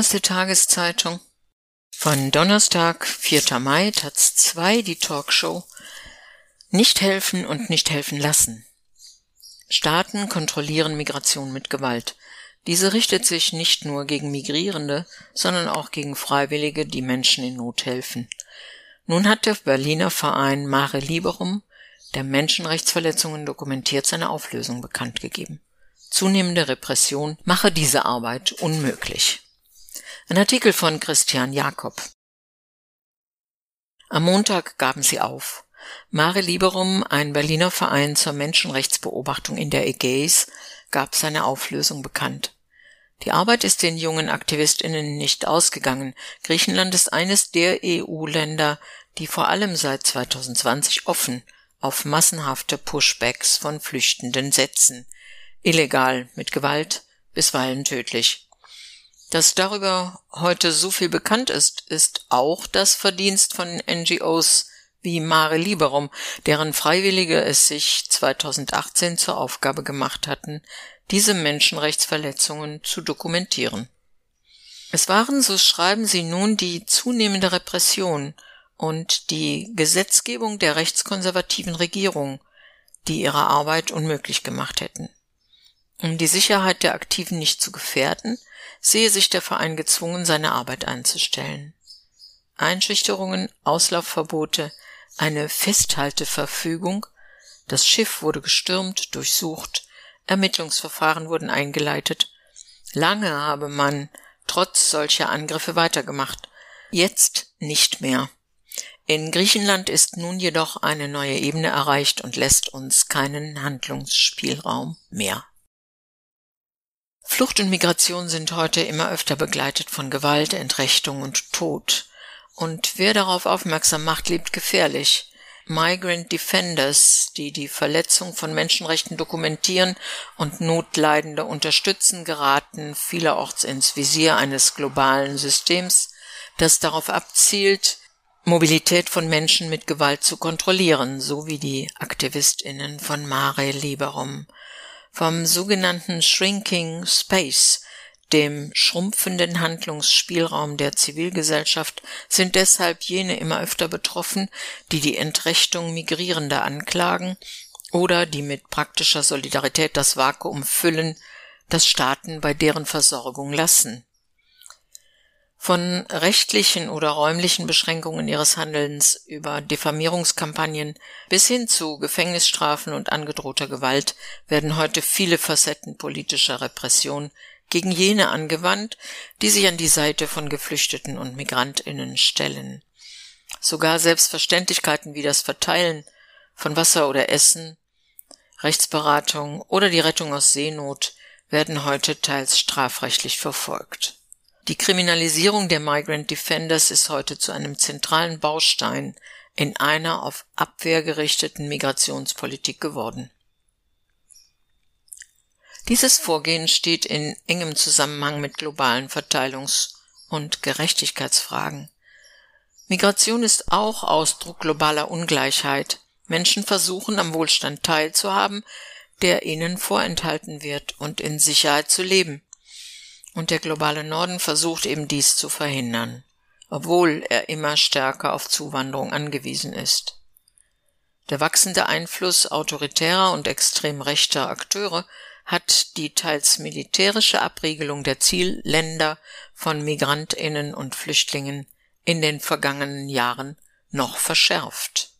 Aus der Tageszeitung von Donnerstag, 4. Mai, Taz 2, die Talkshow Nicht helfen und nicht helfen lassen. Staaten kontrollieren Migration mit Gewalt. Diese richtet sich nicht nur gegen Migrierende, sondern auch gegen Freiwillige, die Menschen in Not helfen. Nun hat der Berliner Verein Mare Liberum, der Menschenrechtsverletzungen dokumentiert, seine Auflösung bekannt gegeben. Zunehmende Repression mache diese Arbeit unmöglich. Ein Artikel von Christian Jakob. Am Montag gaben sie auf. Mare Liberum, ein Berliner Verein zur Menschenrechtsbeobachtung in der Ägäis, gab seine Auflösung bekannt. Die Arbeit ist den jungen AktivistInnen nicht ausgegangen. Griechenland ist eines der EU-Länder, die vor allem seit 2020 offen auf massenhafte Pushbacks von Flüchtenden setzen. Illegal, mit Gewalt, bisweilen tödlich. Dass darüber heute so viel bekannt ist, ist auch das Verdienst von NGOs wie Mare Liberum, deren Freiwillige es sich 2018 zur Aufgabe gemacht hatten, diese Menschenrechtsverletzungen zu dokumentieren. Es waren, so schreiben sie nun, die zunehmende Repression und die Gesetzgebung der rechtskonservativen Regierung, die ihre Arbeit unmöglich gemacht hätten. Um die Sicherheit der Aktiven nicht zu gefährden, sehe sich der Verein gezwungen, seine Arbeit einzustellen. Einschüchterungen, Auslaufverbote, eine Festhalteverfügung, das Schiff wurde gestürmt, durchsucht, Ermittlungsverfahren wurden eingeleitet. Lange habe man trotz solcher Angriffe weitergemacht, jetzt nicht mehr. In Griechenland ist nun jedoch eine neue Ebene erreicht und lässt uns keinen Handlungsspielraum mehr. Flucht und Migration sind heute immer öfter begleitet von Gewalt, Entrechtung und Tod. Und wer darauf aufmerksam macht, lebt gefährlich. Migrant Defenders, die die Verletzung von Menschenrechten dokumentieren und Notleidende unterstützen, geraten vielerorts ins Visier eines globalen Systems, das darauf abzielt, Mobilität von Menschen mit Gewalt zu kontrollieren, so wie die Aktivistinnen von Mare Liberum vom sogenannten Shrinking Space, dem schrumpfenden Handlungsspielraum der Zivilgesellschaft, sind deshalb jene immer öfter betroffen, die die Entrechtung Migrierender anklagen oder die mit praktischer Solidarität das Vakuum füllen, das Staaten bei deren Versorgung lassen. Von rechtlichen oder räumlichen Beschränkungen ihres Handelns über Diffamierungskampagnen bis hin zu Gefängnisstrafen und angedrohter Gewalt werden heute viele Facetten politischer Repression gegen jene angewandt, die sich an die Seite von Geflüchteten und Migrantinnen stellen. Sogar Selbstverständlichkeiten wie das Verteilen von Wasser oder Essen, Rechtsberatung oder die Rettung aus Seenot werden heute teils strafrechtlich verfolgt. Die Kriminalisierung der Migrant Defenders ist heute zu einem zentralen Baustein in einer auf Abwehr gerichteten Migrationspolitik geworden. Dieses Vorgehen steht in engem Zusammenhang mit globalen Verteilungs- und Gerechtigkeitsfragen. Migration ist auch Ausdruck globaler Ungleichheit. Menschen versuchen am Wohlstand teilzuhaben, der ihnen vorenthalten wird und in Sicherheit zu leben. Und der globale Norden versucht eben dies zu verhindern, obwohl er immer stärker auf Zuwanderung angewiesen ist. Der wachsende Einfluss autoritärer und extrem rechter Akteure hat die teils militärische Abriegelung der Zielländer von Migrantinnen und Flüchtlingen in den vergangenen Jahren noch verschärft.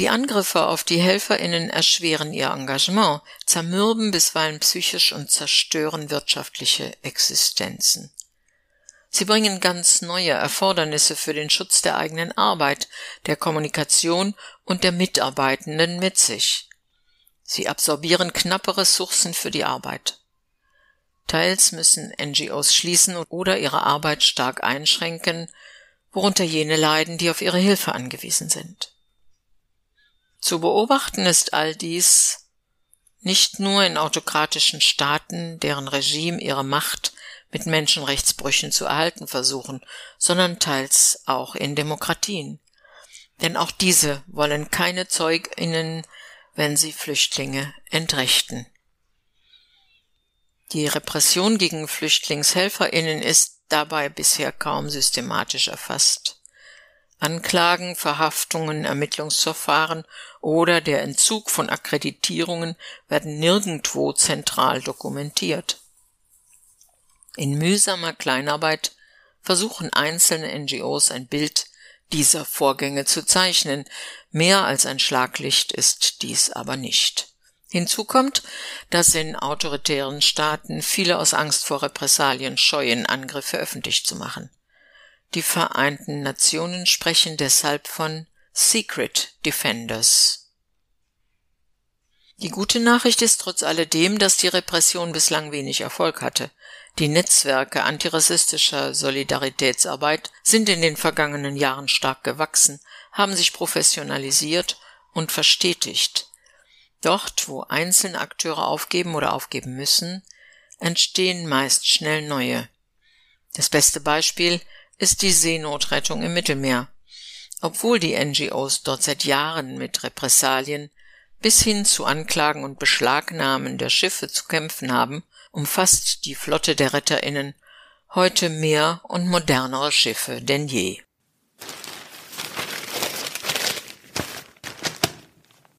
Die Angriffe auf die Helferinnen erschweren ihr Engagement, zermürben bisweilen psychisch und zerstören wirtschaftliche Existenzen. Sie bringen ganz neue Erfordernisse für den Schutz der eigenen Arbeit, der Kommunikation und der Mitarbeitenden mit sich. Sie absorbieren knappe Ressourcen für die Arbeit. Teils müssen NGOs schließen oder ihre Arbeit stark einschränken, worunter jene leiden, die auf ihre Hilfe angewiesen sind. Zu beobachten ist all dies nicht nur in autokratischen Staaten, deren Regime ihre Macht mit Menschenrechtsbrüchen zu erhalten versuchen, sondern teils auch in Demokratien. Denn auch diese wollen keine Zeuginnen, wenn sie Flüchtlinge entrechten. Die Repression gegen Flüchtlingshelferinnen ist dabei bisher kaum systematisch erfasst. Anklagen, Verhaftungen, Ermittlungsverfahren oder der Entzug von Akkreditierungen werden nirgendwo zentral dokumentiert. In mühsamer Kleinarbeit versuchen einzelne NGOs ein Bild dieser Vorgänge zu zeichnen, mehr als ein Schlaglicht ist dies aber nicht. Hinzu kommt, dass in autoritären Staaten viele aus Angst vor Repressalien scheuen, Angriffe öffentlich zu machen. Die Vereinten Nationen sprechen deshalb von Secret Defenders. Die gute Nachricht ist trotz alledem, dass die Repression bislang wenig Erfolg hatte. Die Netzwerke antirassistischer Solidaritätsarbeit sind in den vergangenen Jahren stark gewachsen, haben sich professionalisiert und verstetigt. Dort, wo einzelne Akteure aufgeben oder aufgeben müssen, entstehen meist schnell neue. Das beste Beispiel ist die Seenotrettung im Mittelmeer. Obwohl die NGOs dort seit Jahren mit Repressalien bis hin zu Anklagen und Beschlagnahmen der Schiffe zu kämpfen haben, umfasst die Flotte der Retterinnen heute mehr und modernere Schiffe denn je.